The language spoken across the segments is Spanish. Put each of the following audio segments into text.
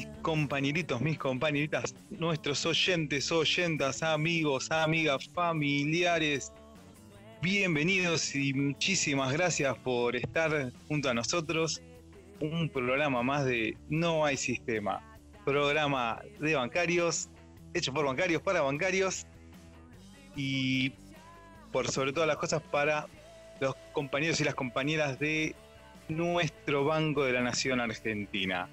mis compañeritos, mis compañeritas, nuestros oyentes, oyentas, amigos, amigas, familiares? Bienvenidos y muchísimas gracias por estar junto a nosotros. Un programa más de No hay sistema. Programa de bancarios, hecho por bancarios para bancarios y por sobre todas las cosas para los compañeros y las compañeras de nuestro Banco de la Nación Argentina.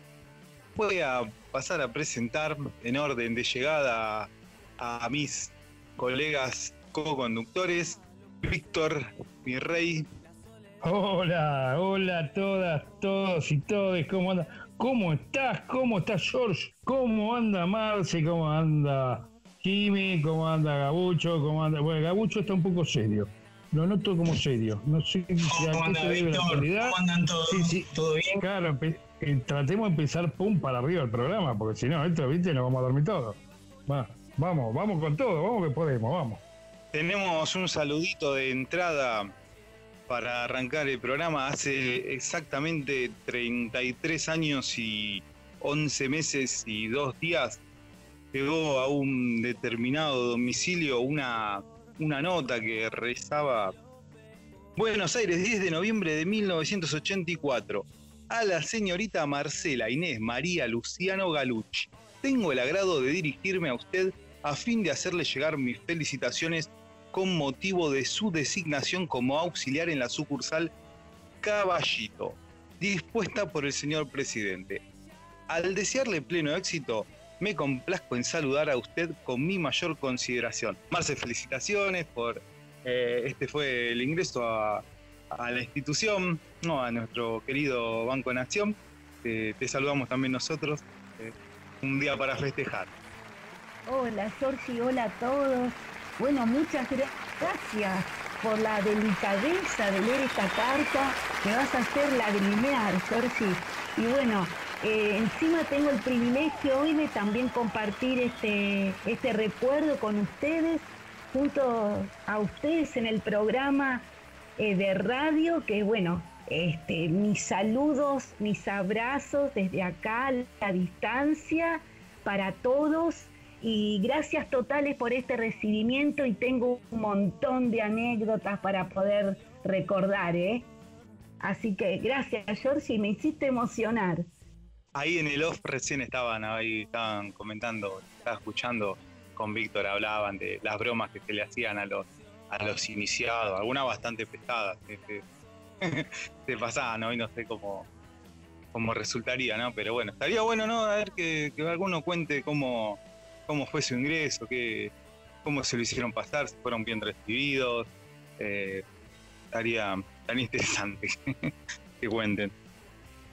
Voy a pasar a presentar en orden de llegada a mis colegas co-conductores. Víctor, mi rey. Hola, hola a todas, todos y todos, ¿cómo anda? ¿Cómo estás? ¿Cómo estás, George? ¿Cómo anda Marce? ¿Cómo anda Jimmy? ¿Cómo anda Gabucho? ¿Cómo anda? Bueno, Gabucho está un poco serio lo noto como serio. No sé si a qué se debe la actualidad. ¿Cómo andan todos? Sí, sí. ¿Todo bien? Claro, eh, tratemos de empezar pum para arriba el programa, porque si no, esto, viste, nos vamos a dormir todos. Va, vamos, vamos con todo, vamos que podemos, vamos. Tenemos un saludito de entrada para arrancar el programa. Hace exactamente 33 años y 11 meses y dos días llegó a un determinado domicilio una una nota que rezaba Buenos Aires, 10 de noviembre de 1984. A la señorita Marcela Inés María Luciano Galucci. Tengo el agrado de dirigirme a usted a fin de hacerle llegar mis felicitaciones con motivo de su designación como auxiliar en la sucursal Caballito, dispuesta por el señor presidente. Al desearle pleno éxito, me complazco en saludar a usted con mi mayor consideración. Marce, felicitaciones por eh, este fue el ingreso a, la institución, no, a nuestro querido Banco Nación. te saludamos también nosotros. Eh, un día para festejar. Hola, Sorgi, hola a todos. Bueno, muchas gracias por la delicadeza de leer esta carta. Me vas a hacer lagrimear, Sorgi. Y bueno, eh, encima tengo el privilegio hoy de también compartir este, este recuerdo con ustedes, junto a ustedes en el programa eh, de radio, que bueno, este, mis saludos, mis abrazos desde acá a la distancia para todos y gracias totales por este recibimiento y tengo un montón de anécdotas para poder recordar, ¿eh? Así que gracias, Georgie, me hiciste emocionar ahí en el off recién estaban ahí, estaban comentando, estaba escuchando con Víctor, hablaban de las bromas que se le hacían a los, a los iniciados, algunas bastante pesadas, se, pasaban, ¿no? Y no sé cómo, cómo resultaría, ¿no? Pero bueno, estaría bueno, ¿no? A ver que, alguno cuente cómo, cómo fue su ingreso, que, cómo se lo hicieron pasar, si fueron bien recibidos. Eh, estaría tan interesante que cuenten.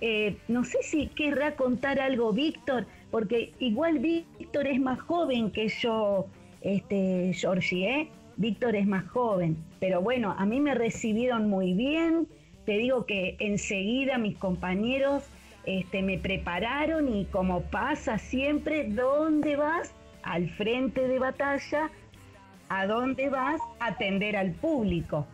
Eh, no sé si querrá contar algo Víctor, porque igual Víctor es más joven que yo, este, Georgie, ¿eh? Víctor es más joven, pero bueno, a mí me recibieron muy bien, te digo que enseguida mis compañeros este, me prepararon y como pasa siempre, ¿dónde vas? Al frente de batalla, ¿a dónde vas? A atender al público.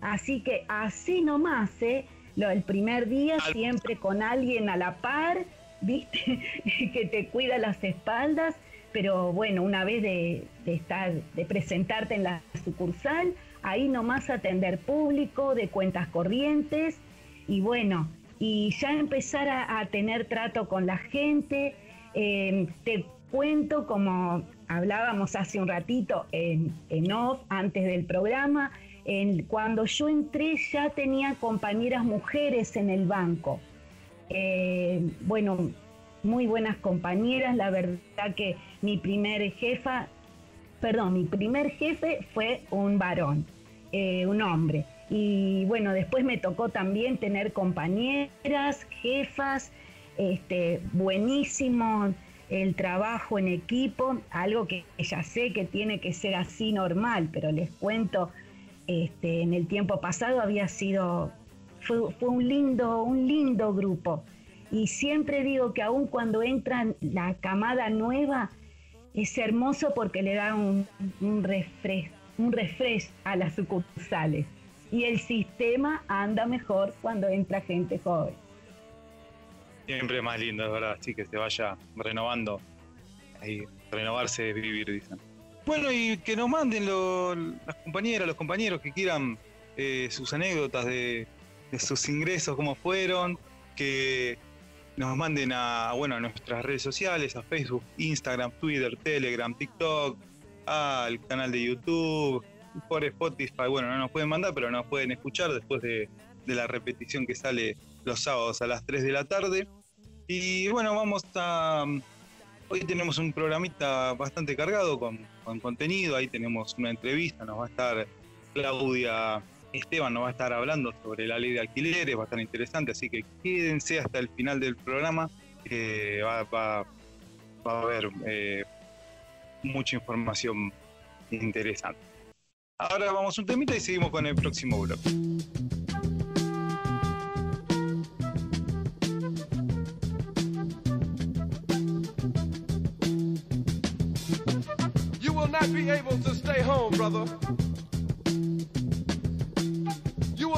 Así que así nomás, ¿eh? el primer día siempre con alguien a la par, ¿viste? que te cuida las espaldas, pero bueno, una vez de, estar, de presentarte en la sucursal, ahí nomás atender público, de cuentas corrientes, y bueno, y ya empezar a, tener trato con la gente. Em, te cuento como hablábamos hace un ratito en, en off, antes del programa, cuando yo entré ya tenía compañeras mujeres en el banco. Eh, bueno, muy buenas compañeras, la verdad que mi primer jefa, perdón, mi primer jefe fue un varón, eh, un hombre. Y bueno, después me tocó también tener compañeras, jefas, este, buenísimo el trabajo en equipo, algo que ya sé que tiene que ser así normal, pero les cuento este, en el tiempo pasado había sido, fue, un, lindo, un lindo grupo. Y siempre digo que aun cuando entra la camada nueva, es hermoso porque le da un, un, refresh, un refresh a las sucursales. Y el sistema anda mejor cuando entra gente joven. Siempre es más lindo, es verdad, así que se vaya renovando. Ahí, renovarse es vivir, dicen. Bueno, y que nos manden las compañeras, los compañeros que quieran eh, sus anécdotas de, sus ingresos, cómo fueron, que nos manden a, bueno, a nuestras redes sociales, a Facebook, Instagram, Twitter, Telegram, TikTok, al canal de YouTube, por Spotify. Bueno, no nos pueden mandar, pero nos pueden escuchar después de, de la repetición que sale los sábados a las 3 de la tarde. Y bueno, vamos a... Hoy tenemos un programita bastante cargado con, contenido, ahí tenemos una entrevista, nos va a estar Claudia Esteban, nos va a estar hablando sobre la ley de alquileres, va a estar interesante, así que quédense hasta el final del programa, que va, a haber eh, mucha información interesante. Ahora vamos un temita y seguimos con el próximo bloque. not be able to stay home, brother.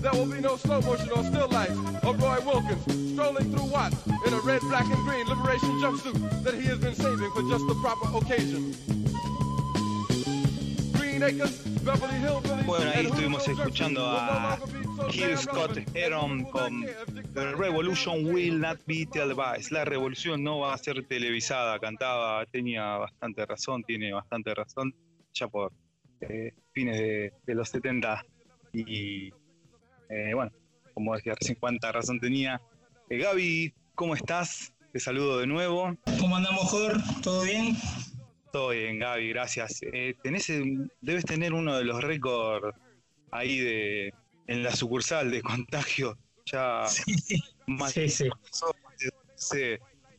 There will be no slow motion or still lights of Roy Wilkins strolling through Watts in a red, black, and green liberation jumpsuit that he has been saving for just the proper occasion. Green Acres, Beverly Hillbillies, bueno, ahí estuvimos escuchando a Gil Scott Heron con The Revolution Will Not Be Televised. La revolución no va a ser televisada. Cantaba, tenía bastante razón, tiene bastante razón, ya por eh, fines de, los 70. Y eh, bueno, como decía recién, cuánta razón tenía. Eh, Gaby, ¿cómo estás? Te saludo de nuevo. ¿Cómo andamos, Jor? ¿Todo bien? Todo bien, Gaby, gracias. tenés, debes tener uno de los récords ahí de en la sucursal de contagio ya sí, sí,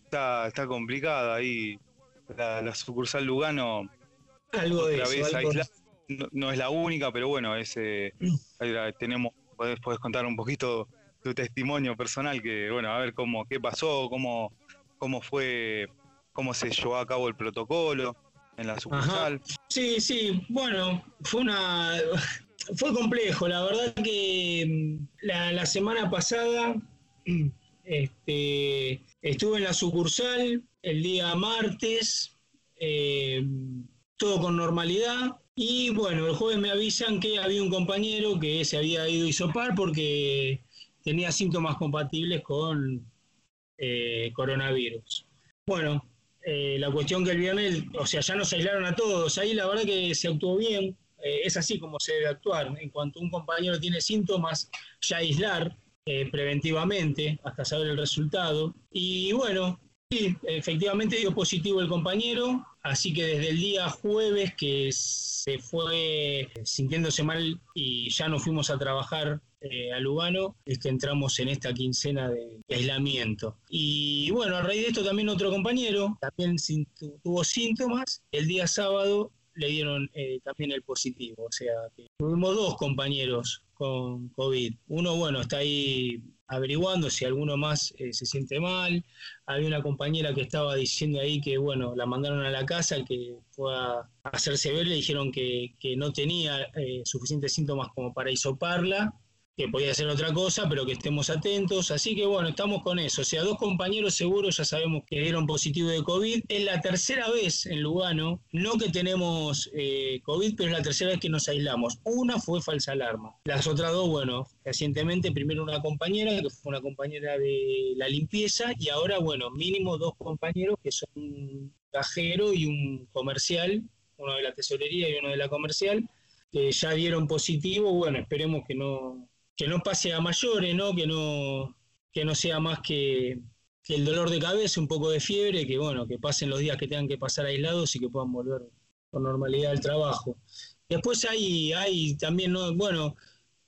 está, está complicada ahí la, sucursal Lugano algo de eso, No, es la única pero bueno ese mm. tenemos podés, contar un poquito tu testimonio personal que bueno a ver cómo qué pasó cómo cómo fue cómo se llevó a cabo el protocolo en la sucursal sí sí bueno fue una fue complejo, la verdad que mm, la, semana pasada este, estuve en la sucursal el día martes, eh, todo con normalidad. Y bueno, el jueves me avisan que había un compañero que se había ido a isopar porque tenía síntomas compatibles con eh, coronavirus. Bueno, eh, la cuestión que el viernes, o sea, ya nos aislaron a todos. Ahí la verdad que se actuó bien, eh, es así como se debe actuar. En cuanto un compañero tiene síntomas, ya aislar preventivamente hasta saber el resultado. Y bueno, sí, efectivamente dio positivo el compañero, así que desde el día jueves que se fue sintiéndose mal y ya no fuimos a trabajar eh, a es que entramos en esta quincena de aislamiento. Y bueno, a raíz de esto también otro compañero también tuvo síntomas. El día sábado le dieron eh, también el positivo. O sea, tuvimos dos compañeros con COVID. Uno, bueno, está ahí averiguando si alguno más eh, se siente mal. Había una compañera que estaba diciendo ahí que, bueno, la mandaron a la casa, que fue hacerse ver, le dijeron que, no tenía eh, suficientes síntomas como para hisoparla que podía ser otra cosa, pero que estemos atentos. Así que bueno, estamos con eso. O sea, dos compañeros seguros ya sabemos que dieron positivo de COVID. Es la tercera vez en Lugano, no que tenemos eh, COVID, pero es la tercera vez que nos aislamos. Una fue falsa alarma. Las otras dos, bueno, recientemente primero una compañera, que fue una compañera de la limpieza, y ahora, bueno, mínimo dos compañeros que son un cajero y un comercial, uno de la tesorería y uno de la comercial, que ya dieron positivo. Bueno, esperemos que no que no pase a mayores, ¿no? Que no, que no sea más que, el dolor de cabeza, un poco de fiebre, que bueno, que pasen los días que tengan que pasar aislados y que puedan volver con normalidad al trabajo. Después hay, hay también, bueno,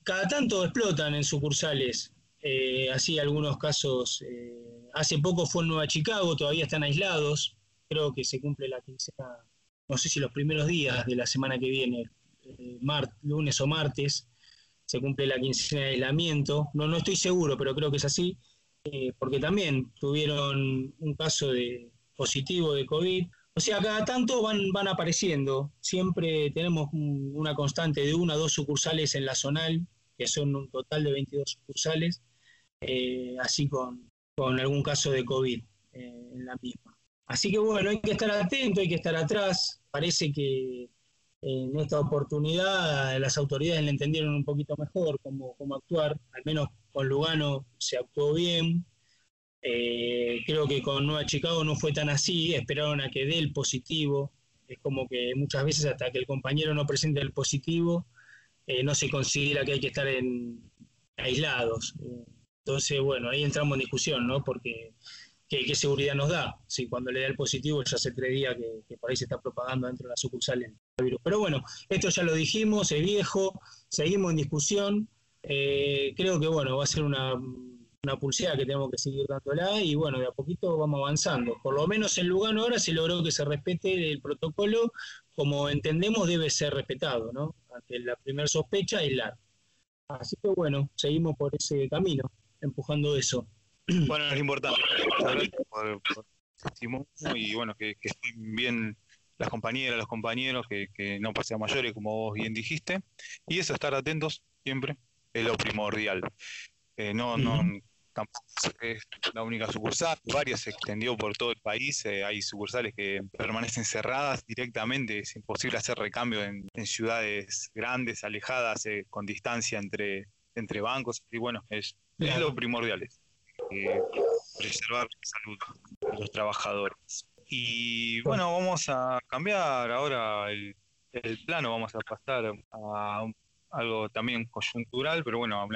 cada tanto explotan en sucursales, eh, así algunos casos. Eh, hace poco fue en Nueva Chicago, todavía están aislados, creo que se cumple la quincena, no sé si los primeros días de la semana que viene, eh, lunes o martes, se cumple la quincena de aislamiento. No, no estoy seguro, pero creo que es así, eh, porque también tuvieron un caso de positivo de COVID. O sea, cada tanto van, van apareciendo. Siempre tenemos una constante de una o dos sucursales en la zonal, que son un total de 22 sucursales, eh, así con, con, algún caso de COVID eh, en la misma. Así que bueno, hay que estar atento, hay que estar atrás. Parece que en esta oportunidad las autoridades le entendieron un poquito mejor cómo, cómo actuar, al menos con Lugano se actuó bien. Eh, creo que con Nueva Chicago no fue tan así, esperaron a que dé el positivo. Es como que muchas veces hasta que el compañero no presente el positivo, eh, no se considera que hay que estar en, aislados. Entonces, bueno, ahí entramos en discusión, ¿no? Porque ¿qué, seguridad nos da? Si cuando le da el positivo ya se creía que, que por ahí se está propagando dentro de la sucursal el virus. Pero bueno, esto ya lo dijimos, es viejo, seguimos en discusión. Eh, creo que bueno, va a ser una, una pulseada que tenemos que seguir dándola y bueno, de a poquito vamos avanzando. Por lo menos en Lugano ahora se logró que se respete el protocolo como entendemos debe ser respetado, ¿no? Ante la primera sospecha, aislar. Así que bueno, seguimos por ese camino, empujando eso. Bueno, es importante por, y bueno, que, estén bien las compañeras, los compañeros, que, no pase a mayores, como vos bien dijiste. Y eso, estar atentos siempre, es lo primordial. Eh, no, no, tampoco es la única sucursal, varias se extendió por todo el país, eh, hay sucursales que permanecen cerradas directamente, es imposible hacer recambio en, ciudades grandes, alejadas, eh, con distancia entre, entre bancos, y bueno, es, es lo primordial preservar la salud de los trabajadores. Y bueno, vamos a cambiar ahora el, plano, vamos a pasar a algo también coyuntural, pero bueno,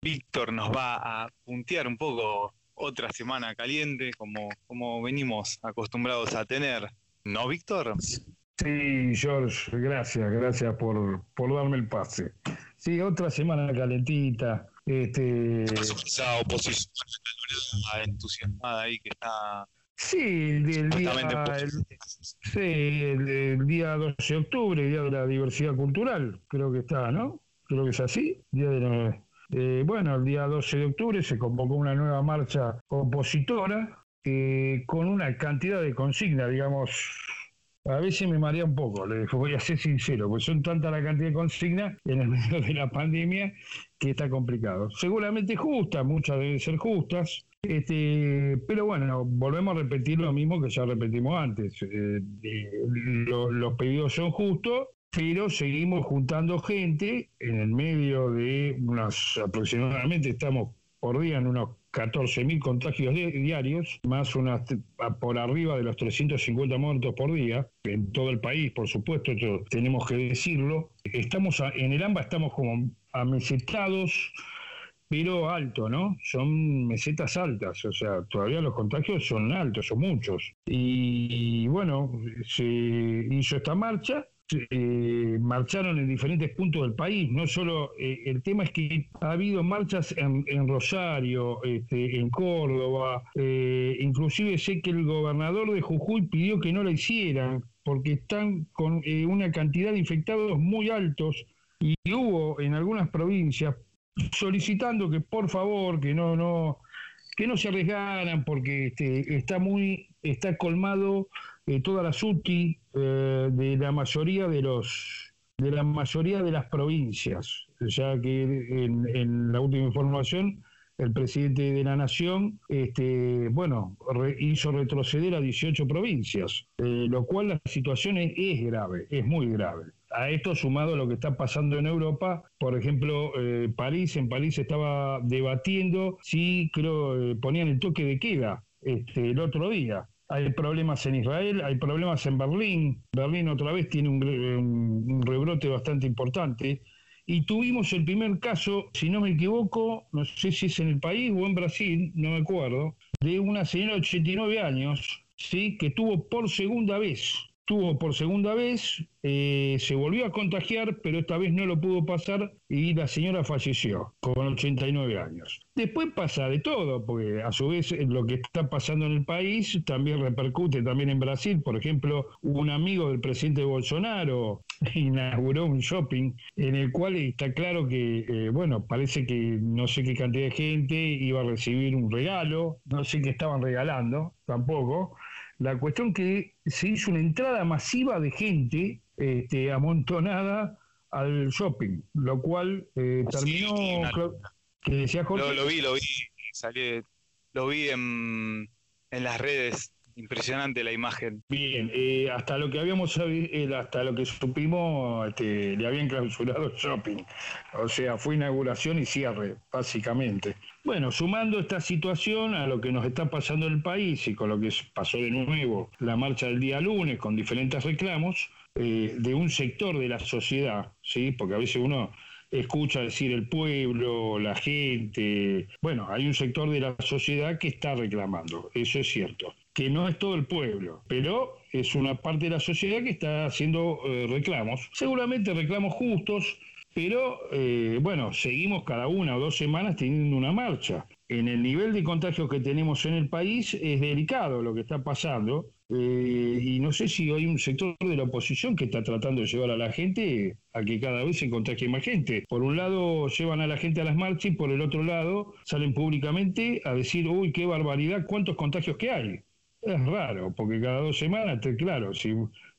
Víctor nos va a puntear un poco otra semana caliente, como, como venimos acostumbrados a tener. ¿No, Víctor? Sí, George, gracias, gracias por, por darme el pase. Sí, otra semana calentita, este... Esa oposición entusiasmada ahí que está... Sí, el día, el, sí, el, día 12 de octubre, Día de la Diversidad Cultural, creo que está, ¿no? Creo que es así. Día de eh, bueno, el día 12 de octubre se convocó una nueva marcha opositora eh, con una cantidad de consignas, digamos, a veces me marea un poco, le voy a ser sincero, porque son tanta la cantidad de consignas en el medio de la pandemia que está complicado. Seguramente justas, muchas deben ser justas, este, pero bueno, volvemos a repetir lo mismo que ya repetimos antes. Eh, los pedidos son justos, pero seguimos juntando gente en el medio de unas aproximadamente estamos por día en unos 14.000 contagios diarios, más unas por arriba de los 350 muertos por día, en todo el país, por supuesto, tenemos que decirlo. Estamos en el AMBA estamos como amesetados, pero alto, ¿no? Son mesetas altas, o sea, todavía los contagios son altos, son muchos. Y bueno, se hizo esta marcha eh, marcharon en diferentes puntos del país. No solo eh, el tema es que ha habido marchas en, Rosario, este, en Córdoba, eh, inclusive sé que el gobernador de Jujuy pidió que no la hicieran porque están con una cantidad de infectados muy altos y hubo en algunas provincias solicitando que por favor, que no, no, que no se arriesgaran porque este, está muy, está colmado eh, toda la SUTI eh, de la mayoría de los de la mayoría de las provincias, ya que en, la última información el presidente de la nación, este, bueno, hizo retroceder a 18 provincias, eh, lo cual la situación es, grave, es muy grave. A esto sumado a lo que está pasando en Europa, por ejemplo, eh, París, en París estaba debatiendo si creo eh, ponían el toque de queda este, el otro día hay problemas en Israel, hay problemas en Berlín. Berlín otra vez tiene un, rebrote bastante importante. Y tuvimos el primer caso, si no me equivoco, no sé si es en el país o en Brasil, no me acuerdo, de una señora de 89 años, ¿sí? que tuvo por segunda vez tuvo por segunda vez, eh, se volvió a contagiar, pero esta vez no lo pudo pasar y la señora falleció con 89 años. Después pasa de todo, porque a su vez eh, lo que está pasando en el país también repercute también en Brasil. Por ejemplo, un amigo del presidente Bolsonaro inauguró un shopping en el cual está claro que, eh, bueno, parece que no sé qué cantidad de gente iba a recibir un regalo, no sé qué estaban regalando tampoco la cuestión que se hizo una entrada masiva de gente este, amontonada al shopping, lo cual eh, terminó. que decía Jorge. Lo, vi, lo vi, salí, lo vi en, en las redes Impresionante la imagen. Bien, eh, hasta lo que habíamos eh, hasta lo que supimos, este, le habían clausurado el shopping. O sea, fue inauguración y cierre, básicamente. Bueno, sumando esta situación a lo que nos está pasando en el país y con lo que pasó de nuevo la marcha del día lunes con diferentes reclamos eh, de un sector de la sociedad, ¿sí? Porque a veces uno escucha decir el pueblo, la gente. Bueno, hay un sector de la sociedad que está reclamando, eso es cierto que no es todo el pueblo, pero es una parte de la sociedad que está haciendo eh, reclamos, seguramente reclamos justos, pero eh, bueno, seguimos cada una o dos semanas teniendo una marcha. En el nivel de contagios que tenemos en el país es delicado lo que está pasando eh, y no sé si hay un sector de la oposición que está tratando de llevar a la gente a que cada vez se contagie más gente. Por un lado llevan a la gente a las marchas y por el otro lado salen públicamente a decir, uy, qué barbaridad, cuántos contagios que hay. Es raro, porque cada dos semanas, claro, si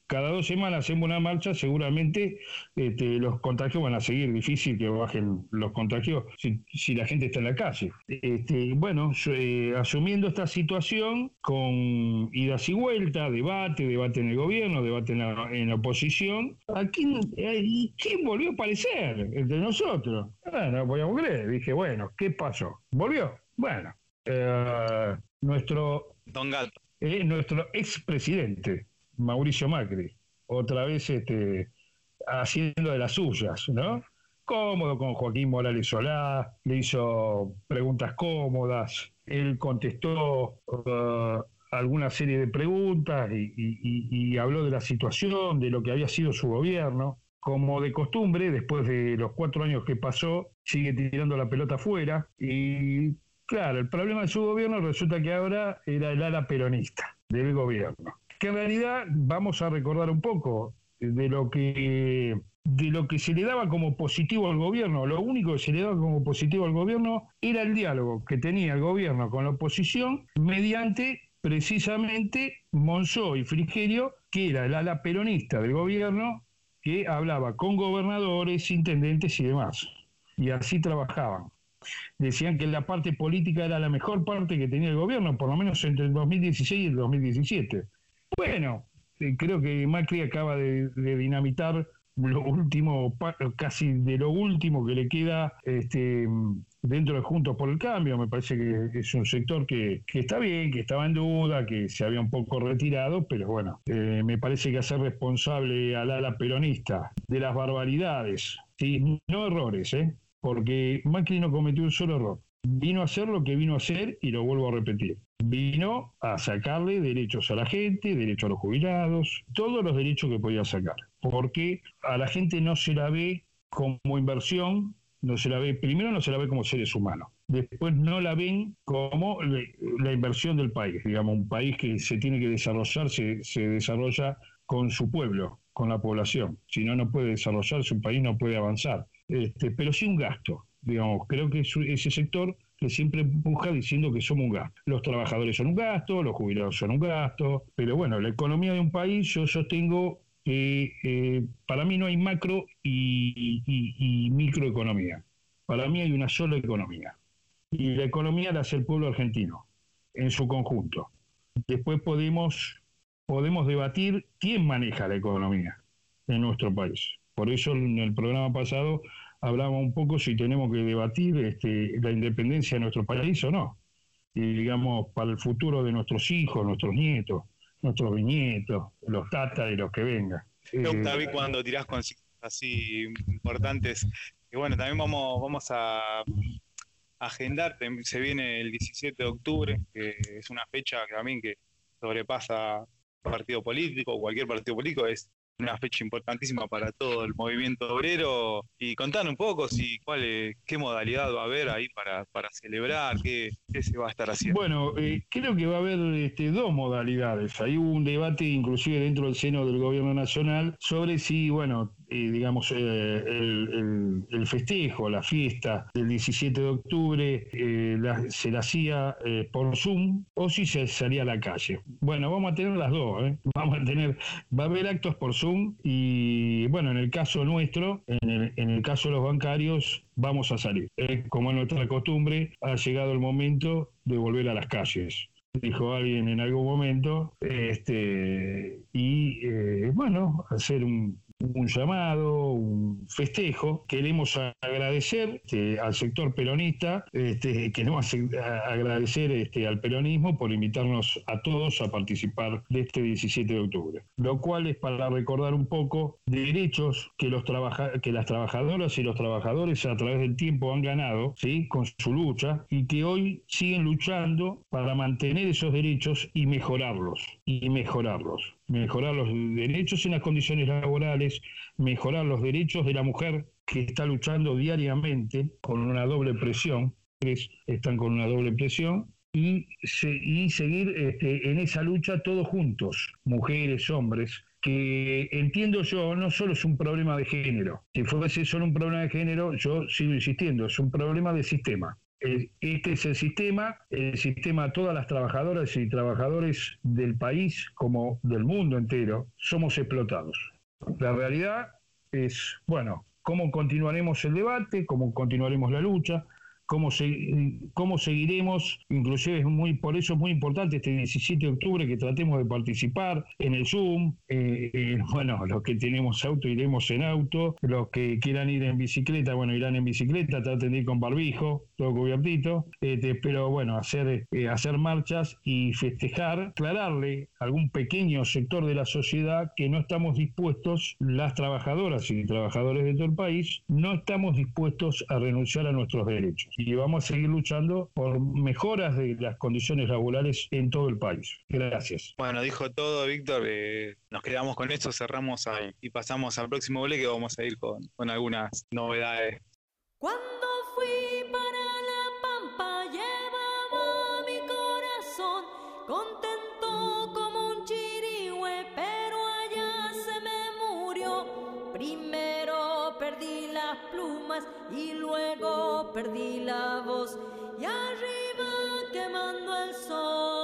cada dos semanas hacemos una marcha, seguramente este, los contagios van a seguir. Difícil que bajen los contagios si, la gente está en la calle. Este, bueno, eh, asumiendo esta situación con idas y vueltas, debate, debate en el gobierno, debate en la, oposición, ¿a quién, eh, volvió a aparecer entre nosotros? Ah, no podíamos creer. Dije, bueno, ¿qué pasó? ¿Volvió? Bueno, eh, nuestro... Don Gato es nuestro expresidente, Mauricio Macri, otra vez este, haciendo de las suyas, ¿no? Cómodo con Joaquín Morales Solá, le hizo preguntas cómodas, él contestó uh, alguna serie de preguntas y, habló de la situación, de lo que había sido su gobierno. Como de costumbre, después de los cuatro años que pasó, sigue tirando la pelota afuera y Claro, el problema de su gobierno resulta que ahora era el ala peronista del gobierno. Que en realidad vamos a recordar un poco de lo que de lo que se le daba como positivo al gobierno, lo único que se le daba como positivo al gobierno era el diálogo que tenía el gobierno con la oposición mediante precisamente Monzó y Frigerio, que era el ala peronista del gobierno, que hablaba con gobernadores, intendentes y demás. Y así trabajaban decían que la parte política era la mejor parte que tenía el gobierno, por lo menos entre el 2016 y el 2017. Bueno, eh, creo que Macri acaba de, dinamitar lo último, casi de lo último que le queda este, dentro de Juntos por el Cambio. Me parece que es un sector que, está bien, que estaba en duda, que se había un poco retirado, pero bueno, eh, me parece que hacer responsable al ala peronista de las barbaridades, ¿sí? no errores, ¿eh? Porque Macri no cometió un solo error. Vino a hacer lo que vino a hacer y lo vuelvo a repetir. Vino a sacarle derechos a la gente, derechos a los jubilados, todos los derechos que podía sacar. Porque a la gente no se la ve como inversión, no se la ve, primero no se la ve como seres humanos, después no la ven como la inversión del país. Digamos, un país que se tiene que desarrollar, se, se desarrolla con su pueblo, con la población. Si no, no puede desarrollarse, un país no puede avanzar. Este, pero sí un gasto. digamos, creo que es ese sector que siempre empuja diciendo que somos un gasto. Los trabajadores son un gasto, los jubilados son un gasto, pero bueno, la economía de un país yo sostengo que eh, para mí no hay macro y, microeconomía. Para mí hay una sola economía. Y la economía la hace el pueblo argentino, en su conjunto. Después podemos, podemos debatir quién maneja la economía en nuestro país. Por eso en el programa pasado hablaba un poco si tenemos que debatir este, la independencia de nuestro país o no. Y digamos, para el futuro de nuestros hijos, nuestros nietos, nuestros bisnietos, los tatas y los que vengan. David, eh, cuando tirás consignas así importantes, y bueno, también vamos, vamos a agendar, se viene el 17 de octubre, que es una fecha que también que sobrepasa partido político, cualquier partido político, es una fecha importantísima para todo el movimiento obrero. Y contar un poco si cuál qué modalidad va a haber ahí para, para celebrar, qué, qué se va a estar haciendo. Bueno, eh, creo que va a haber este, dos modalidades. Hay un debate inclusive dentro del seno del gobierno nacional sobre si, bueno, digamos, eh, el, festejo, la fiesta del 17 de octubre eh, se la hacía eh, por Zoom o si se salía a la calle. Bueno, vamos a tener las dos, vamos a tener, va a haber actos por Zoom y bueno, en el caso nuestro, en el, en el caso de los bancarios, vamos a salir. como es nuestra costumbre, ha llegado el momento de volver a las calles dijo alguien en algún momento, este, y bueno, hacer un, un llamado, un festejo. Queremos agradecer este, al sector peronista, este, queremos agradecer este, al peronismo por invitarnos a todos a participar de este 17 de octubre. Lo cual es para recordar un poco derechos que, los que las trabajadoras y los trabajadores a través del tiempo han ganado ¿sí? con su lucha y que hoy siguen luchando para mantener esos derechos y mejorarlos. Y mejorarlos mejorar los derechos en las condiciones laborales, mejorar los derechos de la mujer que está luchando diariamente con una doble presión, están con una doble presión, y, seguir este, en esa lucha todos juntos, mujeres, hombres, que entiendo yo no solo es un problema de género. Si fuese solo un problema de género, yo sigo insistiendo, es un problema de sistema. Este es el sistema, el sistema todas las trabajadoras y trabajadores del país como del mundo entero, somos explotados. La realidad es, bueno, cómo continuaremos el debate, cómo continuaremos la lucha, cómo, cómo seguiremos, inclusive es muy, por eso es muy importante este 17 de octubre que tratemos de participar en el Zoom, eh, eh, bueno, los que tenemos auto iremos en auto, los que quieran ir en bicicleta, bueno, irán en bicicleta, traten de ir con barbijo, todo cubiertito, este, pero bueno, hacer, eh, hacer marchas y festejar, aclararle a algún pequeño sector de la sociedad que no estamos dispuestos, las trabajadoras y trabajadores de todo el país, no estamos dispuestos a renunciar a nuestros derechos y vamos a seguir luchando por mejoras de las condiciones laborales en todo el país. Gracias. Bueno, dijo todo, Víctor. Eh, nos quedamos con esto, cerramos ahí y pasamos al próximo bloque vamos a ir con, con algunas novedades. Cuando fui y luego perdí la voz y arriba quemando el sol.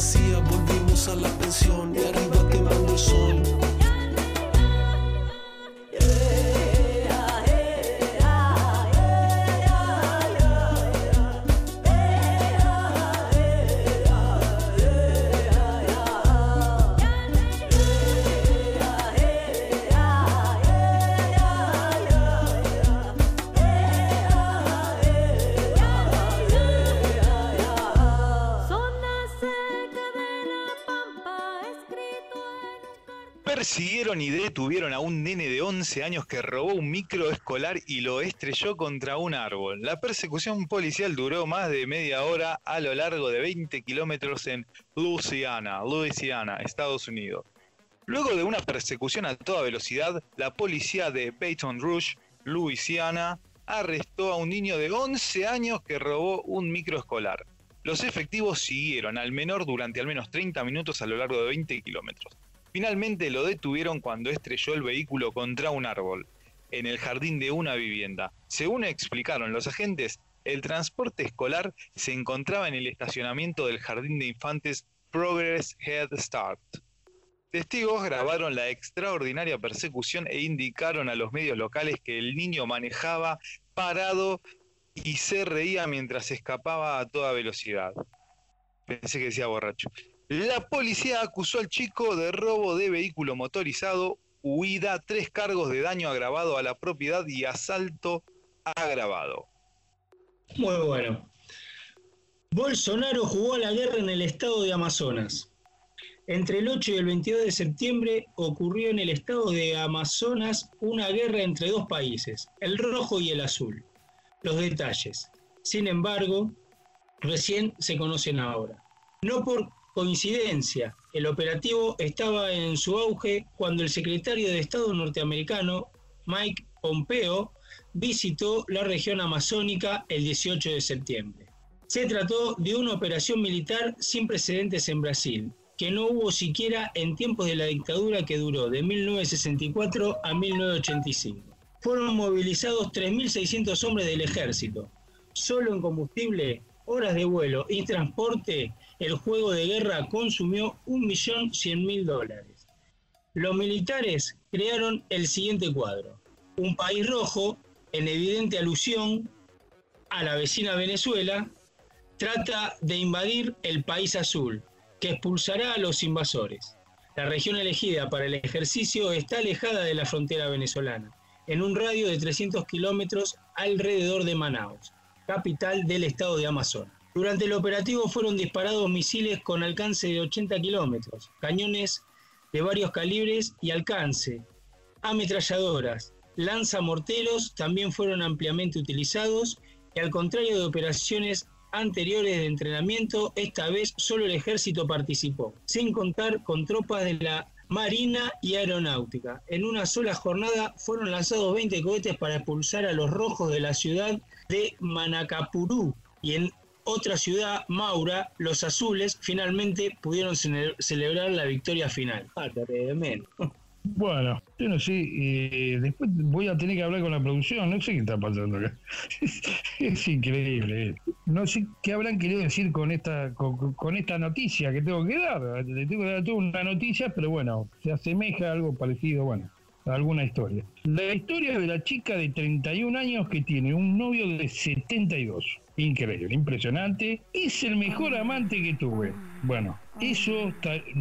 Vacía, volvimos a la pensión y arriba detuvieron a un nene de 11 años que robó un micro escolar y lo estrelló contra un árbol. La persecución policial duró más de media hora a lo largo de 20 kilómetros en Louisiana, Louisiana, Estados Unidos. Luego de una persecución a toda velocidad, la policía de Baton Rouge, Louisiana, arrestó a un niño de 11 años que robó un micro escolar. Los efectivos siguieron al menor durante al menos 30 minutos a lo largo de 20 kilómetros. Finalmente lo detuvieron cuando estrelló el vehículo contra un árbol, en el jardín de una vivienda. Según explicaron los agentes, el transporte escolar se encontraba en el estacionamiento del jardín de infantes Progress Head Start. Testigos grabaron la extraordinaria persecución e indicaron a los medios locales que el niño manejaba parado y se reía mientras escapaba a toda velocidad. Pensé que decía borracho. La policía acusó al chico de robo de vehículo motorizado, huida, tres cargos de daño agravado a la propiedad y asalto agravado. Muy bueno. Bolsonaro jugó a la guerra en el estado de Amazonas. Entre el 8 y el 22 de septiembre ocurrió en el estado de Amazonas una guerra entre dos países, el rojo y el azul. Los detalles, sin embargo, recién se conocen ahora. No por coincidencia, el operativo estaba en su auge cuando el secretario de Estado norteamericano, Mike Pompeo, visitó la región amazónica el 18 de septiembre. Se trató de una operación militar sin precedentes en Brasil, que no hubo siquiera en tiempos de la dictadura que duró de 1964 a 1985. Fueron movilizados 3.600 hombres del ejército. Solo en combustible, horas de vuelo y transporte, el juego de guerra consumió 1.100.000 dólares. Los militares crearon el siguiente cuadro. Un país rojo, en evidente alusión a la vecina Venezuela, trata de invadir el país azul, que expulsará a los invasores. La región elegida para el ejercicio está alejada de la frontera venezolana, en un radio de 300 kilómetros alrededor de Manaus, capital del estado de Amazonas. Durante el operativo fueron disparados misiles con alcance de 80 kilómetros, cañones de varios calibres y alcance, ametralladoras, lanzamorteros también fueron ampliamente utilizados y al contrario de operaciones anteriores de entrenamiento, esta vez solo el ejército participó, sin contar con tropas de la Marina y Aeronáutica. En una sola jornada fueron lanzados 20 cohetes para expulsar a los rojos de la ciudad de Manacapurú y en otra ciudad, Maura, los azules finalmente pudieron cele- celebrar la victoria final. Ah, tremendo. Bueno, yo no sé, eh, después voy a tener que hablar con la producción, no sé qué está pasando acá. es increíble. eh. No sé qué habrán querido decir con esta con, con esta noticia que tengo que dar. Le tengo que dar toda una noticia, pero bueno, se asemeja a algo parecido, bueno, alguna historia. La historia de la chica de 31 años que tiene un novio de 72. Increíble, impresionante. Es el mejor amante que tuve. Bueno, eso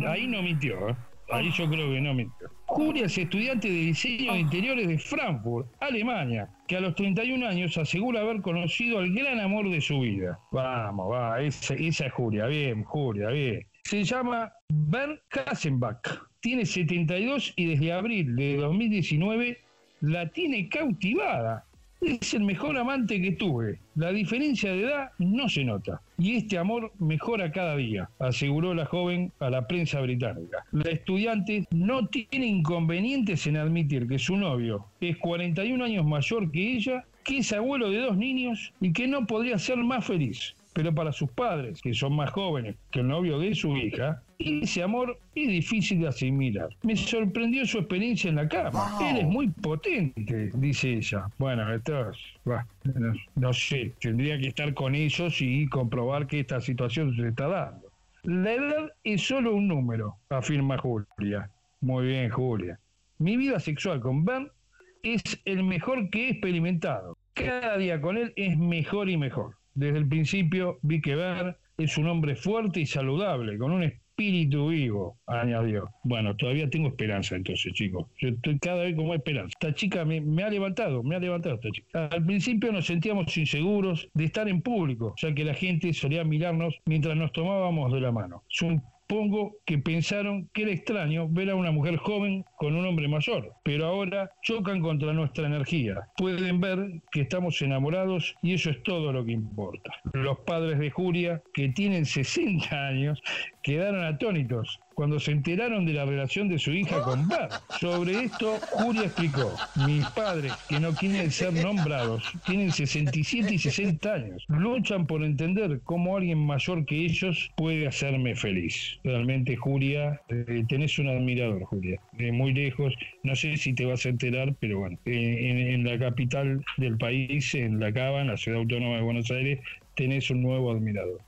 ahí no mintió, ¿eh? Ahí yo creo que no mintió. Julia es estudiante de diseño de interiores de Frankfurt, Alemania, que a los 31 años asegura haber conocido al gran amor de su vida. Vamos, va, esa, esa es Julia, bien, Julia, bien. Se llama Bernd Kassenbach. Tiene 72 y desde abril de 2019 la tiene cautivada. Es el mejor amante que tuve. La diferencia de edad no se nota. Y este amor mejora cada día, aseguró la joven a la prensa británica. La estudiante no tiene inconvenientes en admitir que su novio es 41 años mayor que ella, que es abuelo de dos niños y que no podría ser más feliz. Pero para sus padres, que son más jóvenes que el novio de su hija, ese amor es difícil de asimilar. Me sorprendió su experiencia en la cama. Él es muy potente, dice ella. Bueno, esto es- bah, no, no sé, tendría que estar con ellos y comprobar que esta situación se está dando. La edad es solo un número, afirma Julia. Muy bien, Julia. Mi vida sexual con Ben es el mejor que he experimentado. Cada día con él es mejor y mejor. Desde el principio vi que Ben es un hombre fuerte y saludable, con un espíritu vivo, añadió. Bueno, todavía tengo esperanza entonces, chicos. Yo estoy cada vez con más esperanza. Esta chica me, ha levantado, me ha levantado esta chica. Al principio nos sentíamos inseguros de estar en público, ya que la gente solía mirarnos mientras nos tomábamos de la mano. Supongo que pensaron que era extraño ver a una mujer joven con un hombre mayor, pero ahora chocan contra nuestra energía. Pueden ver que estamos enamorados y eso es todo lo que importa. Los padres de Julia, que tienen 60 años, quedaron atónitos cuando se enteraron de la relación de su hija con Bert. Sobre esto, Julia explicó, mis padres, que no quieren ser nombrados, tienen 67 y 60 años. Luchan por entender cómo alguien mayor que ellos puede hacerme feliz. Realmente, Julia, eh, tenés un admirador, Julia. De muy lejos, no sé si te vas a enterar, pero bueno, en, en la capital del país, en La Cava, en la ciudad autónoma de Buenos Aires, tenés un nuevo admirador.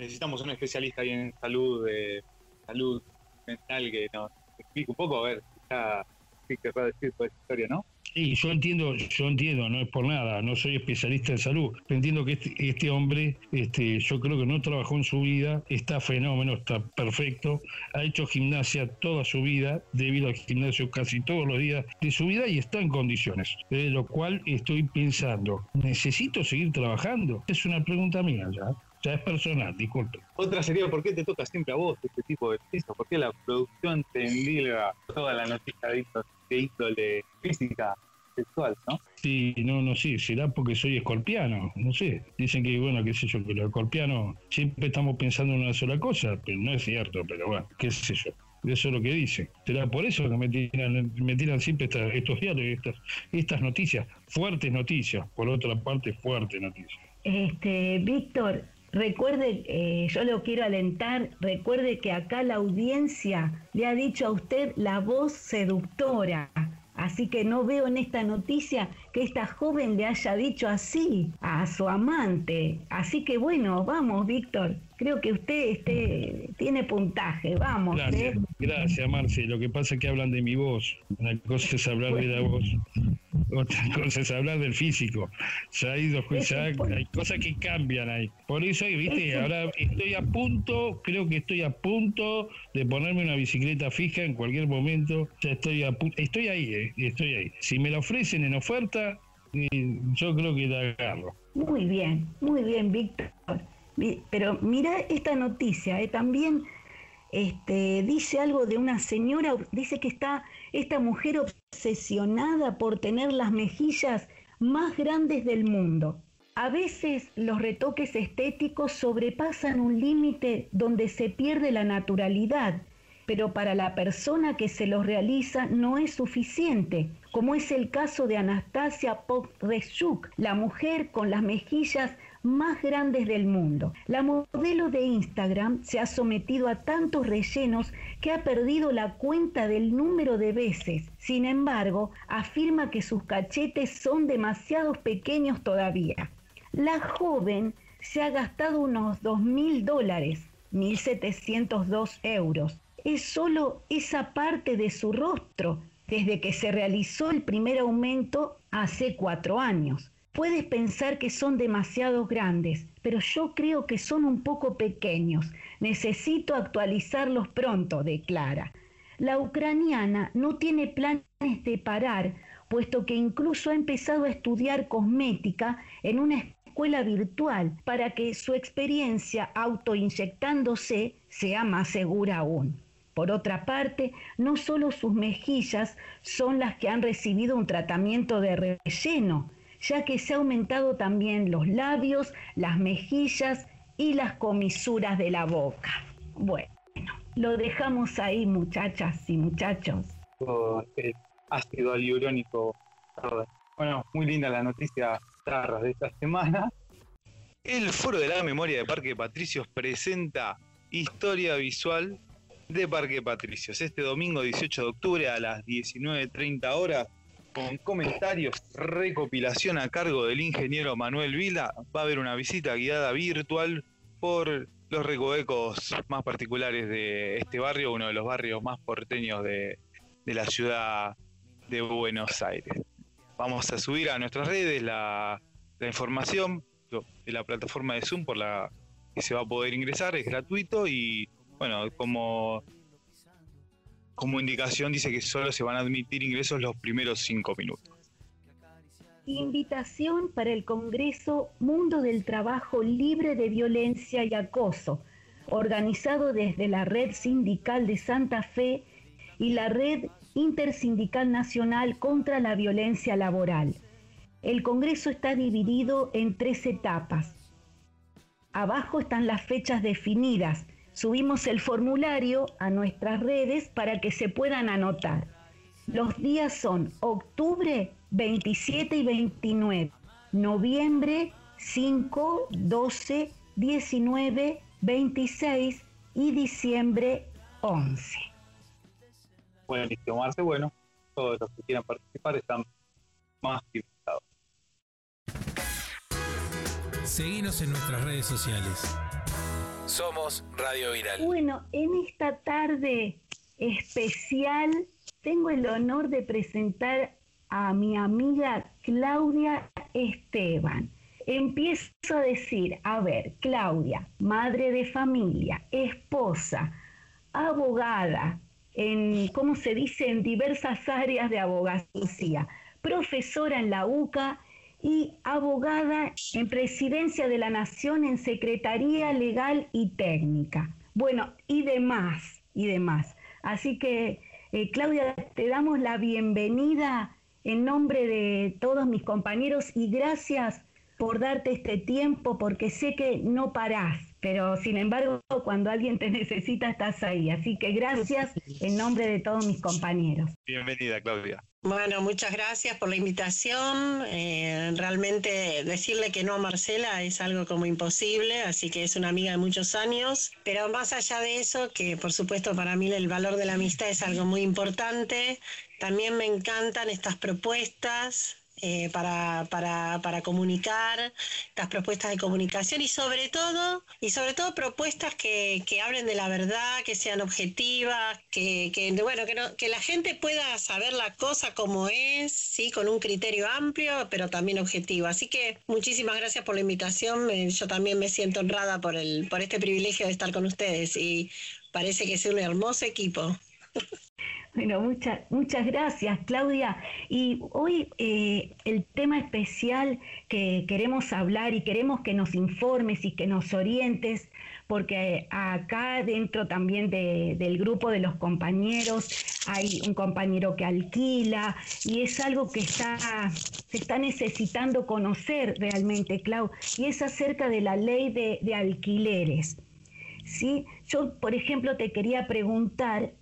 Necesitamos un especialista ahí en salud, eh, salud mental que nos explique un poco, a ver ya, qué querrá decir toda esta historia, ¿no? Sí, yo entiendo, yo entiendo, no es por nada, no soy especialista en salud, entiendo que este, este hombre, este, yo creo que no trabajó en su vida, está fenómeno, está perfecto, ha hecho gimnasia toda su vida, debido al gimnasio casi todos los días de su vida y está en condiciones, de lo cual estoy pensando, ¿necesito seguir trabajando? Es una pregunta mía ya, ya es personal, disculpe. Otra sería, ¿por qué te toca siempre a vos este tipo de cosas? ¿Por qué la producción te endilga toda la noticia de índole- de índole física, sexual, no? Sí, no, no sé, será porque soy escorpiano, no sé. Dicen que, bueno, qué sé yo, que los escorpianos siempre estamos pensando en una sola cosa, pero no es cierto, pero bueno, qué sé yo. Eso es lo que dicen. ¿Será por eso que me tiran, me tiran siempre esta- estos diarios, estas, estas noticias? Fuertes noticias, por otra parte, fuertes noticias. Este, Víctor, recuerde, eh, yo lo quiero alentar, recuerde que acá la audiencia le ha dicho a usted la voz seductora. Así que no veo en esta noticia que esta joven le haya dicho así a su amante. Así que bueno, vamos, Víctor. Creo que usted este, tiene puntaje. Vamos. Gracias, ¿eh? Gracias, Marce. Lo que pasa es que hablan de mi voz. Una cosa es hablar de la voz, otra cosa es hablar del físico. Ya hay, dos, ya hay cosas que cambian ahí. Por eso, viste, ahora estoy a punto, creo que estoy a punto de ponerme una bicicleta fija en cualquier momento. Ya estoy a pu- estoy ahí, eh, estoy ahí. Si me la ofrecen en oferta, eh, yo creo que la agarro. Muy bien, muy bien, Víctor. Pero mira esta noticia, eh, también este, dice algo de una señora, dice que está esta mujer obsesionada por tener las mejillas más grandes del mundo. A veces los retoques estéticos sobrepasan un límite donde se pierde la naturalidad, pero para la persona que se los realiza no es suficiente, como es el caso de Anastasia Pokreshuk, la mujer con las mejillas más grandes del mundo. La modelo de Instagram se ha sometido a tantos rellenos que ha perdido la cuenta del número de veces. Sin embargo, afirma que sus cachetes son demasiado pequeños todavía. La joven se ha gastado unos dos mil dólares, 1.702 euros. Es solo esa parte de su rostro desde que se realizó el primer aumento hace cuatro años. Puedes pensar que son demasiado grandes, pero yo creo que son un poco pequeños. Necesito actualizarlos pronto, declara. La ucraniana no tiene planes de parar, puesto que incluso ha empezado a estudiar cosmética en una escuela virtual para que su experiencia autoinyectándose sea más segura aún. Por otra parte, no solo sus mejillas son las que han recibido un tratamiento de relleno, ya que se ha aumentado también los labios, las mejillas y las comisuras de la boca. Bueno, lo dejamos ahí muchachas y muchachos. El ácido hialurónico. Bueno, muy linda la noticia tarras de esta semana. El Foro de la Memoria de Parque Patricios presenta Historia Visual de Parque Patricios. Este domingo 18 de octubre a las 19.30 horas, con comentarios, recopilación a cargo del ingeniero Manuel Vila, va a haber una visita guiada virtual por los recovecos más particulares de este barrio, uno de los barrios más porteños de, la ciudad de Buenos Aires. Vamos a subir a nuestras redes la información de la plataforma de Zoom por la que se va a poder ingresar, es gratuito y bueno, como, como indicación dice que solo se van a admitir ingresos los primeros cinco minutos. Invitación para el Congreso Mundo del Trabajo Libre de Violencia y Acoso, organizado desde la Red Sindical de Santa Fe y la Red Intersindical Nacional contra la Violencia Laboral. El Congreso está dividido en tres etapas. Abajo están las fechas definidas. Subimos el formulario a nuestras redes para que se puedan anotar. Los días son octubre 27 y 29, noviembre 5, 12, 19, 26 y diciembre 11. Buenísimo, Marce. Bueno, todos los que quieran participar están más que invitados. Seguinos en nuestras redes sociales. Somos Radio Viral. Bueno, en esta tarde especial tengo el honor de presentar a mi amiga Claudia Esteban. Empiezo a decir, a ver, Claudia, madre de familia, esposa, abogada, en, ¿cómo se dice?, en diversas áreas de abogacía, profesora en la UCA y abogada en Presidencia de la Nación en Secretaría Legal y Técnica. Bueno, y demás, y demás. Así que, eh, Claudia, te damos la bienvenida en nombre de todos mis compañeros y gracias por darte este tiempo porque sé que no parás, pero sin embargo cuando alguien te necesita estás ahí. Así que gracias en nombre de todos mis compañeros. Bienvenida, Claudia. Bueno, muchas gracias por la invitación. Eh, realmente decirle que no a Marcela es algo como imposible, así que es una amiga de muchos años. Pero más allá de eso, que por supuesto para mí el valor de la amistad es algo muy importante, también me encantan estas propuestas eh, para, para, para comunicar, estas propuestas de comunicación y sobre todo, y sobre todo propuestas que, que hablen de la verdad, que sean objetivas, que, que bueno, que, no- que la gente pueda saber la cosa como es, sí, con un criterio amplio, pero también objetivo. Así que muchísimas gracias por la invitación. Yo también me siento honrada por el, por este privilegio de estar con ustedes y parece que es un hermoso equipo. Bueno, muchas, muchas gracias, Claudia. Y hoy eh, el tema especial que queremos hablar y queremos que nos informes y que nos orientes, porque acá dentro también de- del grupo de los compañeros hay un compañero que alquila y es algo que está, se está necesitando conocer realmente, Clau, y es acerca de la ley de, de alquileres. ¿sí? Yo, por ejemplo, te quería preguntar,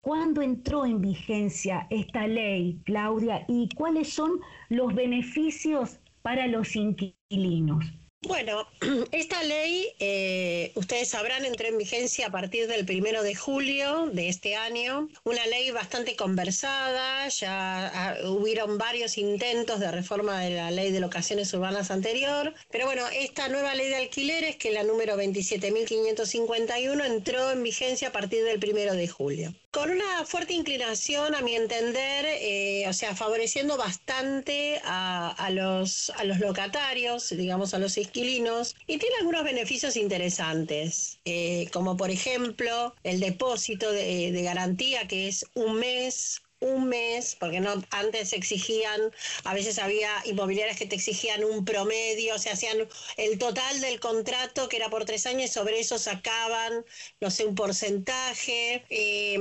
¿cuándo entró en vigencia esta ley, Claudia, y cuáles son los beneficios para los inquilinos? Bueno, esta ley, eh, ustedes sabrán, entró en vigencia a partir del primero de julio de este año. Una ley bastante conversada, ya ah, hubieron varios intentos de reforma de la ley de locaciones urbanas anterior. Pero bueno, esta nueva ley de alquileres, que es la número 27.551, entró en vigencia a partir del primero de julio. Con una fuerte inclinación, a mi entender, eh, o sea, favoreciendo bastante a, los, locatarios, digamos, a los inquilinos, y tiene algunos beneficios interesantes, eh, como por ejemplo el depósito de, de garantía, que es un mes un mes, porque no antes exigían, a veces había inmobiliarias que te exigían un promedio, o sea, hacían el total del contrato que era por tres años, y sobre eso sacaban, no sé, un porcentaje. Eh,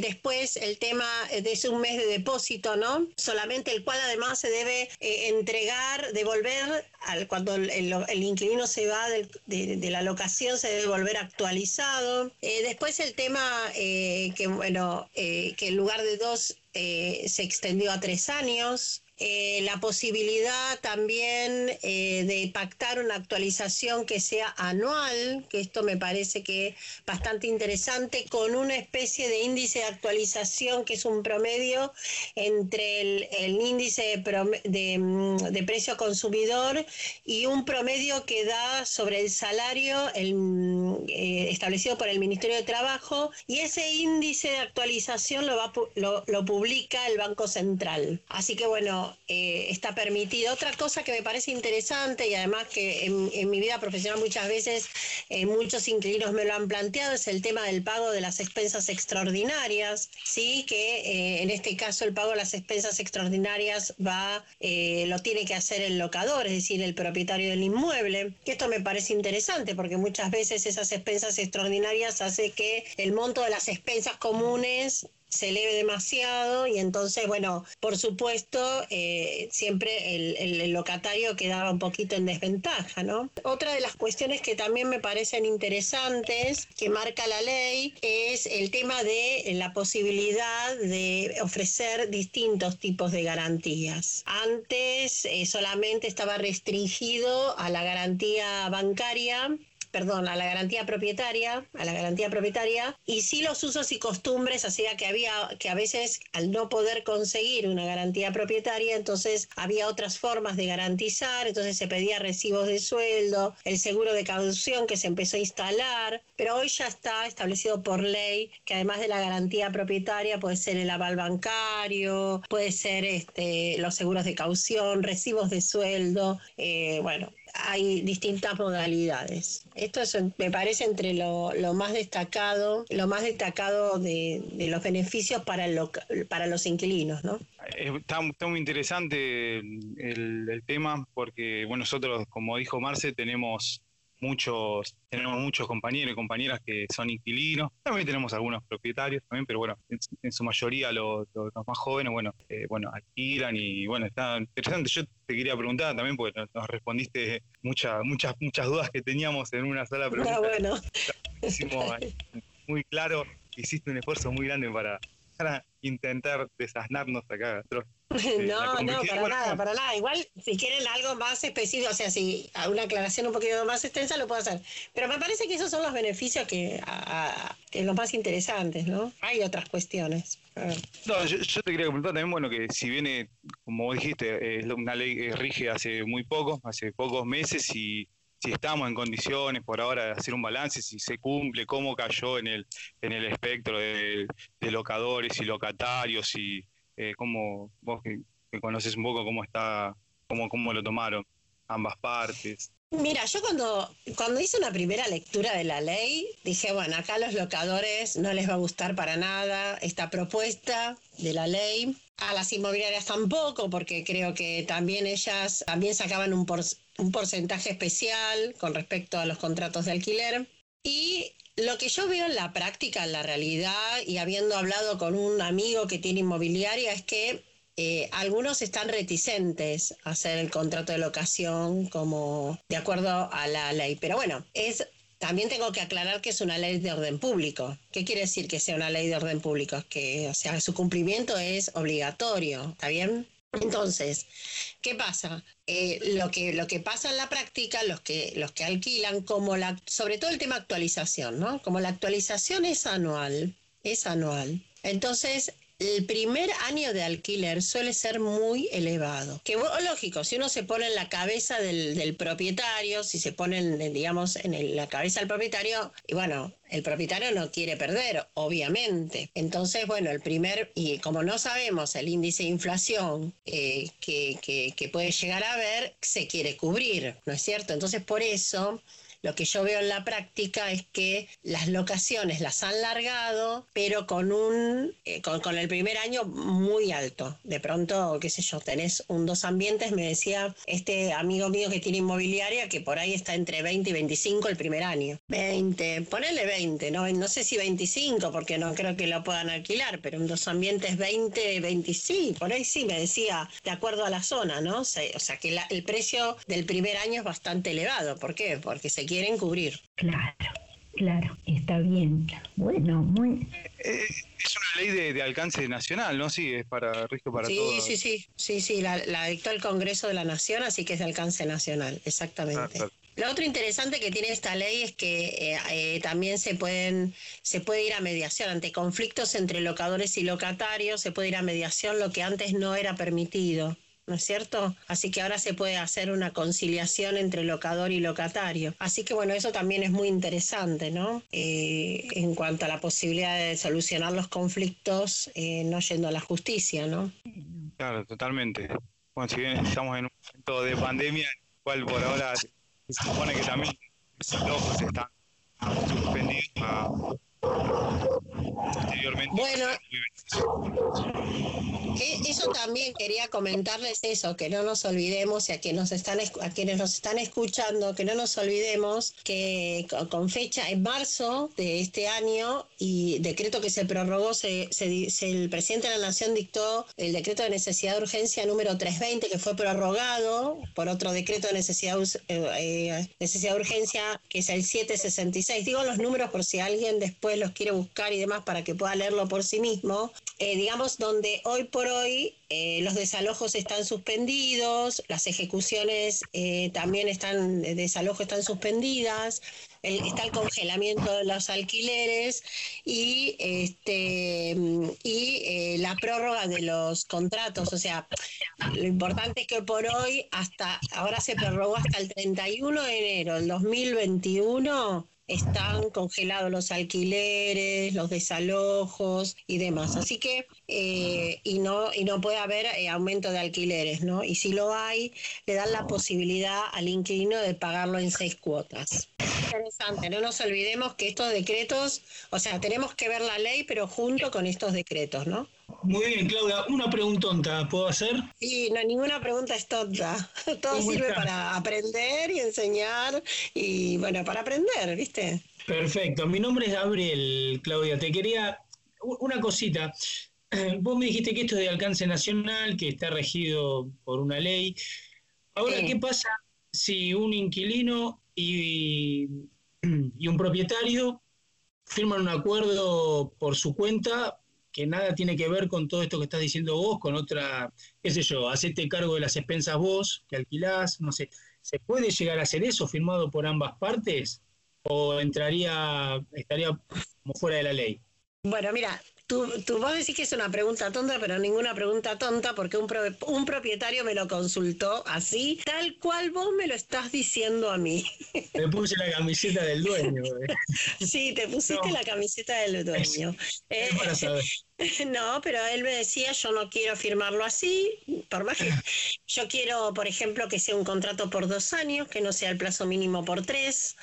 después el tema de ese un mes de depósito, ¿no? Solamente el cual además se debe eh, entregar, devolver al, cuando el, inquilino se va del- de, la locación, se debe volver actualizado. Eh, después el tema eh, que, bueno, que en lugar de dos eh, se extendió a tres años. Eh, la posibilidad también eh, de pactar una actualización que sea anual, que esto me parece que es bastante interesante, con una especie de índice de actualización que es un promedio entre el, índice de, de, mm, de precio consumidor y un promedio que da sobre el salario el, mm, eh, establecido por el Ministerio de Trabajo y ese índice de actualización lo, va, lo, lo publica el Banco Central. Así que bueno, eh, está permitido. Otra cosa que me parece interesante y además que en, mi vida profesional muchas veces eh, muchos inquilinos me lo han planteado es el tema del pago de las expensas extraordinarias, sí, que eh, en este caso el pago de las expensas extraordinarias va, eh, lo tiene que hacer el locador, es decir, el propietario del inmueble. Que esto me parece interesante porque muchas veces esas expensas extraordinarias hace que el monto de las expensas comunes se eleve demasiado y entonces, bueno, por supuesto, eh, siempre el, el- locatario quedaba un poquito en desventaja, ¿no? Otra de las cuestiones que también me parecen interesantes que marca la ley es el tema de la posibilidad de ofrecer distintos tipos de garantías. Antes eh, solamente estaba restringido a la garantía bancaria perdón, a la garantía propietaria, a la garantía propietaria, y sí los usos y costumbres hacía que había, que a veces al no poder conseguir una garantía propietaria, entonces había otras formas de garantizar, entonces se pedía recibos de sueldo, el seguro de caución que se empezó a instalar, pero hoy ya está establecido por ley que además de la garantía propietaria puede ser el aval bancario, puede ser este, los seguros de caución, recibos de sueldo, eh, bueno, hay distintas modalidades. Esto es, me parece entre lo, lo más destacado, lo más destacado de, los beneficios para, loca- para los inquilinos, ¿no? Eh, Está, está muy interesante el, el tema porque bueno, nosotros, como dijo Marce, tenemos muchos, tenemos muchos compañeros y compañeras que son inquilinos. También tenemos algunos propietarios también, pero bueno, en, su- en su mayoría los, los- los más jóvenes, bueno, eh, bueno, alquilan y bueno, está interesante. Yo te quería preguntar también porque nos, respondiste muchas, muchas, muchas dudas que teníamos en una sola pregunta. Ah, bueno. Hicimos muy claro, hiciste un esfuerzo muy grande para, para intentar desasnarnos acá. Eh, No, no, para bueno, nada, para nada. Igual, si quieren algo más específico, o sea, si a una aclaración un poquito más extensa, lo puedo hacer. Pero me parece que esos son los beneficios que, a- a- que los más interesantes, ¿no? Hay otras cuestiones. No, yo, yo te quería preguntar también, bueno, que si viene, como dijiste, es una ley que rige hace muy poco, hace pocos meses, y si estamos en condiciones por ahora de hacer un balance, si se cumple, cómo cayó en el, en el espectro de, de locadores y locatarios, y eh, cómo vos que, que conoces un poco cómo está, cómo, cómo lo tomaron ambas partes. Mira, yo cuando, cuando hice una primera lectura de la ley, dije, bueno, acá a los locadores no les va a gustar para nada esta propuesta de la ley. A las inmobiliarias tampoco, porque creo que también ellas también sacaban un, por- un porcentaje especial con respecto a los contratos de alquiler. Y lo que yo veo en la práctica, en la realidad, y habiendo hablado con un amigo que tiene inmobiliaria, es que eh, algunos están reticentes a hacer el contrato de locación como de acuerdo a la ley. Pero bueno, es también tengo que aclarar que es una ley de orden público. ¿Qué quiere decir que sea una ley de orden público? Es que, o sea, su cumplimiento es obligatorio, ¿está bien? Entonces, ¿qué pasa? Eh, lo, que, lo que pasa en la práctica, los que, los que alquilan, como la, sobre todo el tema actualización, ¿no? Como la actualización es anual, es anual. Entonces, el primer año de alquiler suele ser muy elevado. Que lógico, si uno se pone en la cabeza del, del propietario, si se pone, en, digamos, en la cabeza del propietario, y bueno, el propietario no quiere perder, obviamente. Entonces, bueno, el primer, y como no sabemos el índice de inflación eh, que, que- que puede llegar a haber, se quiere cubrir, ¿no es cierto? Entonces, por eso lo que yo veo en la práctica es que las locaciones las han largado, pero con un eh, con, el primer año muy alto. De pronto, qué sé yo, tenés un dos ambientes, me decía este amigo mío que tiene inmobiliaria que por ahí está entre 20 y 25 el primer año. 20, ponele 20, no, no sé si 25 porque no creo que lo puedan alquilar, pero un dos ambientes 20, 25, por ahí sí me decía, de acuerdo a la zona, ¿no? O sea que el precio del primer año es bastante elevado. ¿Por qué? Porque se quieren cubrir. Claro. Claro, está bien. Bueno, muy... Eh, es una ley de, de alcance nacional, ¿no? Sí, es para riesgo para sí, todos. sí, sí, sí, sí, la, la dictó el Congreso de la Nación, así que es de alcance nacional, exactamente. Ah. Lo otro interesante que tiene esta ley es que eh, eh, también se pueden se puede ir a mediación ante conflictos entre locadores y locatarios, se puede ir a mediación lo que antes no era permitido. ¿No es cierto? Así que ahora se puede hacer una conciliación entre locador y locatario. Así que bueno, eso también es muy interesante, ¿no? Eh, en cuanto a la posibilidad de solucionar los conflictos eh, no yendo a la justicia, ¿no? Claro, totalmente. Bueno, si bien estamos en un momento de pandemia, en el cual por ahora se supone que también los ojos están posteriormente. Bueno, E- Eso también quería comentarles eso, que no nos olvidemos y a, quienes nos están, a quienes nos están escuchando, que no nos olvidemos que co- con fecha en marzo de este año y decreto que se prorrogó, se, se di- se- el presidente de la Nación dictó el decreto de necesidad de urgencia número 320 que fue prorrogado por otro decreto de necesidad, eh, eh, necesidad de urgencia que es el 766. Digo los números por si alguien después los quiere buscar y demás para que pueda leerlo por sí mismo. Eh, digamos, donde hoy por hoy eh, los desalojos están suspendidos, las ejecuciones eh, también están, de desalojo están suspendidas, está el congelamiento de los alquileres y, este, y la prórroga de los contratos. O sea, lo importante es que por hoy, hasta ahora se prorrogó hasta el 31 de enero del 2021 están congelados los alquileres, los desalojos y demás. Así que, eh, y, no, y no puede haber eh, aumento de alquileres, ¿no? Y si lo hay, le dan la posibilidad al inquilino de pagarlo en seis cuotas. Interesante, no nos olvidemos que estos decretos, o sea, tenemos que ver la ley, pero junto con estos decretos, ¿no? Muy bien, Claudia. Una preguntonta, ¿puedo hacer? Y no, ninguna pregunta es tonta. Todo ¿Cómo sirve está? para aprender y enseñar y, bueno, para aprender, ¿viste? Perfecto. Mi nombre es Gabriel, Claudia. Te quería una cosita. Vos me dijiste que esto es de alcance nacional, que está regido por una ley. Ahora, Sí. ¿qué pasa si un inquilino y, y un propietario firman un acuerdo por su cuenta que nada tiene que ver con todo esto que estás diciendo vos, con otra, qué sé yo, hacete cargo de las expensas vos, que alquilás, no sé. ¿Se puede llegar a hacer eso firmado por ambas partes? ¿O entraría, estaría como fuera de la ley? Bueno, mira, tú, tú vos decís que es una pregunta tonta, pero ninguna pregunta tonta porque un, pro- un propietario me lo consultó así, tal cual vos me lo estás diciendo a mí. Me puse la camiseta del dueño. eh. Sí, te pusiste No. la camiseta del dueño. Eh, Es para saber. No, pero él me decía, yo no quiero firmarlo así, por más que yo quiero, por ejemplo, que sea un contrato por dos años, que no sea el plazo mínimo por tres.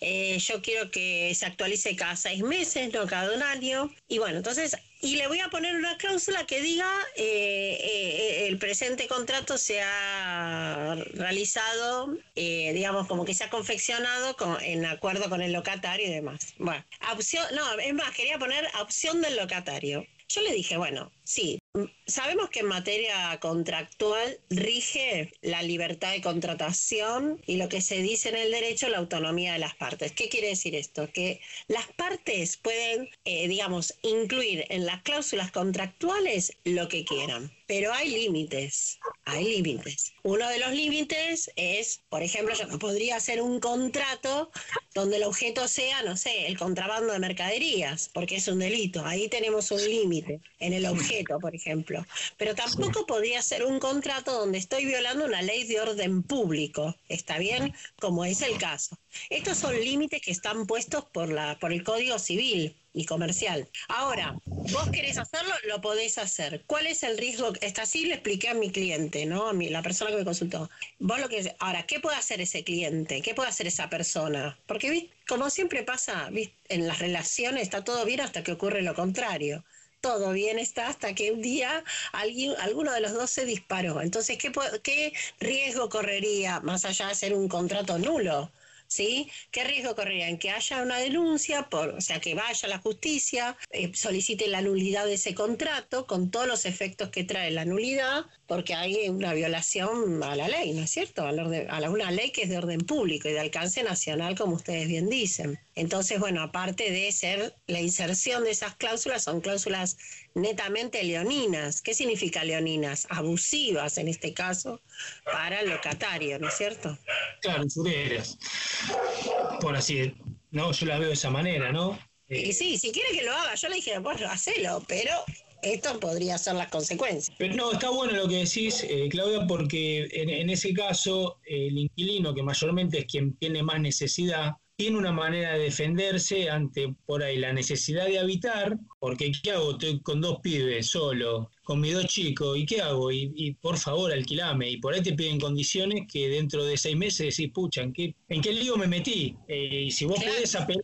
Eh, yo quiero que se actualice cada seis meses, no cada un año. Y bueno, entonces, y le voy a poner una cláusula que diga, eh, eh, el presente contrato se ha realizado, eh, digamos, como que se ha confeccionado con- en acuerdo con el locatario y demás. Bueno, opción, no, es más, quería poner opción del locatario. Yo le dije, bueno, sí, sabemos que en materia contractual rige la libertad de contratación y lo que se dice en el derecho, la autonomía de las partes. ¿Qué quiere decir esto? Que las partes pueden, eh, digamos, incluir en las cláusulas contractuales lo que quieran, pero hay límites, hay límites. Uno de los límites es, por ejemplo, yo no podría hacer un contrato donde el objeto sea, no sé, el contrabando de mercaderías, porque es un delito. Ahí tenemos un límite en el objeto, por ejemplo. Pero tampoco podría ser un contrato donde estoy violando una ley de orden público. ¿Está bien? Como es el caso. Estos son límites que están puestos por, la, por el Código Civil y comercial. Ahora, vos querés hacerlo, lo podés hacer. ¿Cuál es el riesgo? Esta sí le expliqué a mi cliente, ¿no? A mi, la persona que me consultó. Vos lo que ahora, ¿qué puede hacer ese cliente? ¿Qué puede hacer esa persona? Porque como siempre pasa, en las relaciones está todo bien hasta que ocurre lo contrario. Todo bien está hasta que un día alguien, alguno de los dos se disparó. Entonces, ¿qué, qué riesgo correría más allá de ser un contrato nulo? ¿Sí? ¿Qué riesgo correría? En que haya una denuncia, por, o sea, que vaya a la justicia, eh, solicite la nulidad de ese contrato con todos los efectos que trae la nulidad, porque hay una violación a la ley, ¿no es cierto? Al orden- a la- una ley que es de orden público y de alcance nacional, como ustedes bien dicen. Entonces, bueno, aparte de ser la inserción de esas cláusulas, son cláusulas netamente leoninas. ¿Qué significa leoninas? Abusivas en este caso para el locatario, ¿no es cierto? Claro, usureras. Por así, no, yo la veo de esa manera, ¿no? Eh, Y sí, si quiere que lo haga, yo le dije, bueno, hacelo, pero esto podría ser las consecuencias. Pero no, está bueno lo que decís, eh, Claudia, porque en, en ese caso el inquilino, que mayormente es quien tiene más necesidad, tiene una manera de defenderse ante por ahí la necesidad de habitar, porque ¿qué hago? Estoy con dos pibes solo, con mis dos chicos, ¿y qué hago? Y, y por favor, alquilame. Y por ahí te piden condiciones que dentro de seis meses decís, pucha, ¿en qué, en qué lío me metí? Eh, y si vos Claro. podés apelar,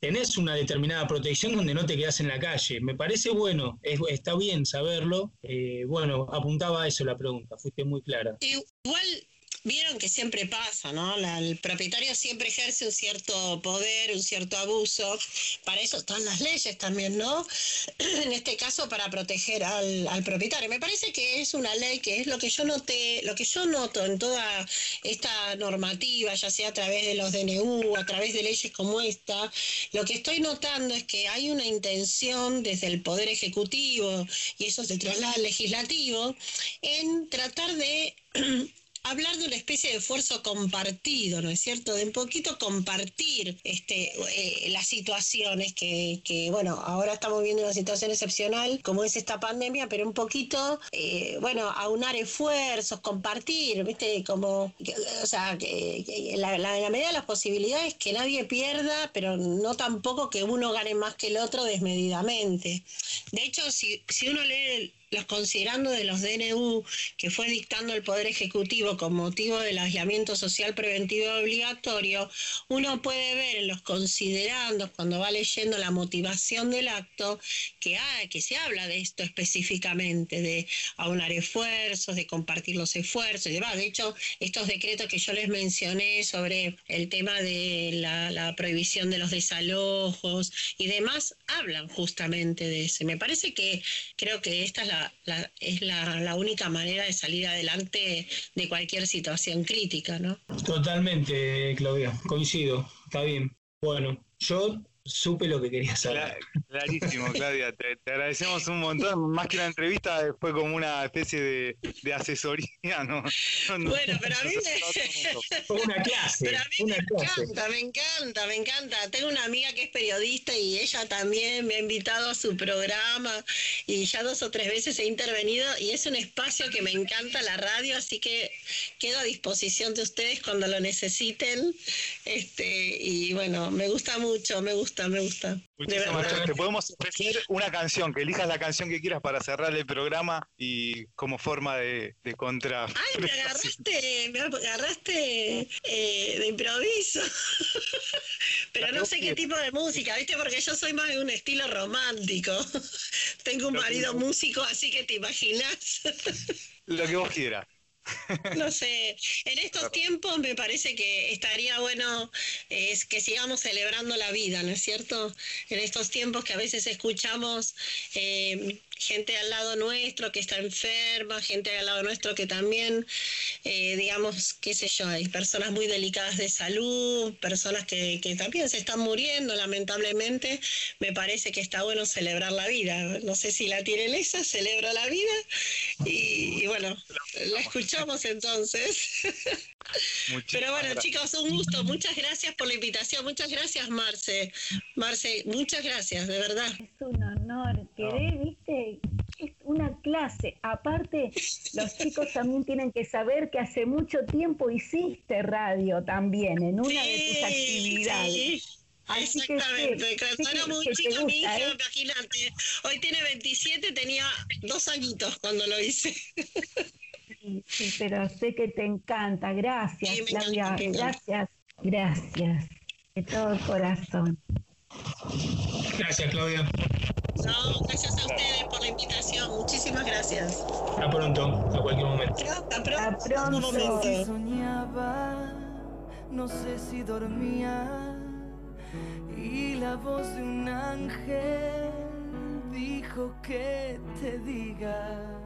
tenés una determinada protección donde no te quedás en la calle. Me parece bueno, es- está bien saberlo. Eh, bueno, apuntaba a eso la pregunta, fuiste muy clara. Igual vieron que siempre pasa, ¿no? El propietario siempre ejerce un cierto poder, un cierto abuso. Para eso están las leyes también, ¿no? En este caso, para proteger al, al propietario. Me parece que es una ley que es lo que yo noté, lo que yo noto en toda esta normativa, ya sea a través de los DNU, a través de leyes como esta, lo que estoy notando es que hay una intención desde el Poder Ejecutivo y eso se traslada al Legislativo en tratar de hablar de una especie de esfuerzo compartido, ¿no es cierto? De un poquito compartir este, eh, las situaciones que, que, bueno, ahora estamos viendo una situación excepcional como es esta pandemia, pero un poquito, eh, bueno, aunar esfuerzos, compartir, ¿viste? Como, o sea, que, la, la medida de las posibilidades que nadie pierda, pero no tampoco que uno gane más que el otro desmedidamente. De hecho, si, si uno lee los considerando de los DNU que fue dictando el Poder Ejecutivo con motivo del aislamiento social preventivo obligatorio, uno puede ver en los considerandos, cuando va leyendo la motivación del acto, que, hay, que se habla de esto específicamente, de aunar esfuerzos, de compartir los esfuerzos y demás. De hecho, estos decretos que yo les mencioné sobre el tema de la, prohibición de los desalojos y demás, hablan justamente de eso. Me parece que creo que esta es la, la- es la, la única manera de salir adelante de cualquier situación crítica, ¿no? Totalmente, Claudia, coincido, está bien. Bueno, yo supe lo que quería saber. Cla- clarísimo, Claudia. Te, te agradecemos un montón. Más que una entrevista, fue como una especie de, de asesoría, ¿no? No, no. Bueno, pero a mí me... Fue una clase, Pero a mí una me clase. encanta, me encanta, me encanta. Tengo una amiga que es periodista y ella también me ha invitado a su programa y ya dos o tres veces he intervenido y es un espacio que me encanta la radio, así que quedo a disposición de ustedes cuando lo necesiten. Este, y bueno, me gusta mucho, me gusta, me gusta. Te podemos ofrecer una canción, que elijas la canción que quieras para cerrar el programa y como forma de, de contra. Ay, me agarraste, me agarraste eh, de improviso. Pero no sé qué tipo de música, ¿viste? Porque yo soy más de un estilo romántico. Tengo un marido músico, así que te imaginas. Lo que vos quieras. No sé, en estos tiempos me parece que estaría bueno es que sigamos celebrando la vida, ¿no es cierto? En estos tiempos que a veces escuchamos eh, gente al lado nuestro que está enferma, gente al lado nuestro que también, eh, digamos, qué sé yo, hay personas muy delicadas de salud, personas que, que también se están muriendo lamentablemente, me parece que está bueno celebrar la vida. No sé si la tienen esa, celebro la vida y, y bueno, la escuchamos entonces. Pero bueno, gracias. chicos, un gusto. Muchas gracias por la invitación. Muchas gracias, Marce. Marce, muchas gracias, de verdad. Es un honor. Quedé, viste, es una clase. Aparte, los chicos también tienen que saber que hace mucho tiempo hiciste radio también, en una de tus actividades. sí. Así que Exactamente, cuando era que- muy chica mi hija, ¿eh? imagínate, hoy tiene 27, tenía dos añitos cuando lo hice. Sí, sí, pero sé que te encanta. Gracias, Sí, Claudia. encanta. Gracias, gracias. De todo corazón. Gracias, Claudia. No, gracias a ustedes por la invitación. Muchísimas gracias. Hasta pronto, a cualquier momento. Hasta Hasta pronto. pronto. soñaba, no sé si dormía, y la voz de un ángel dijo que te diga,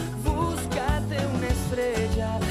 Una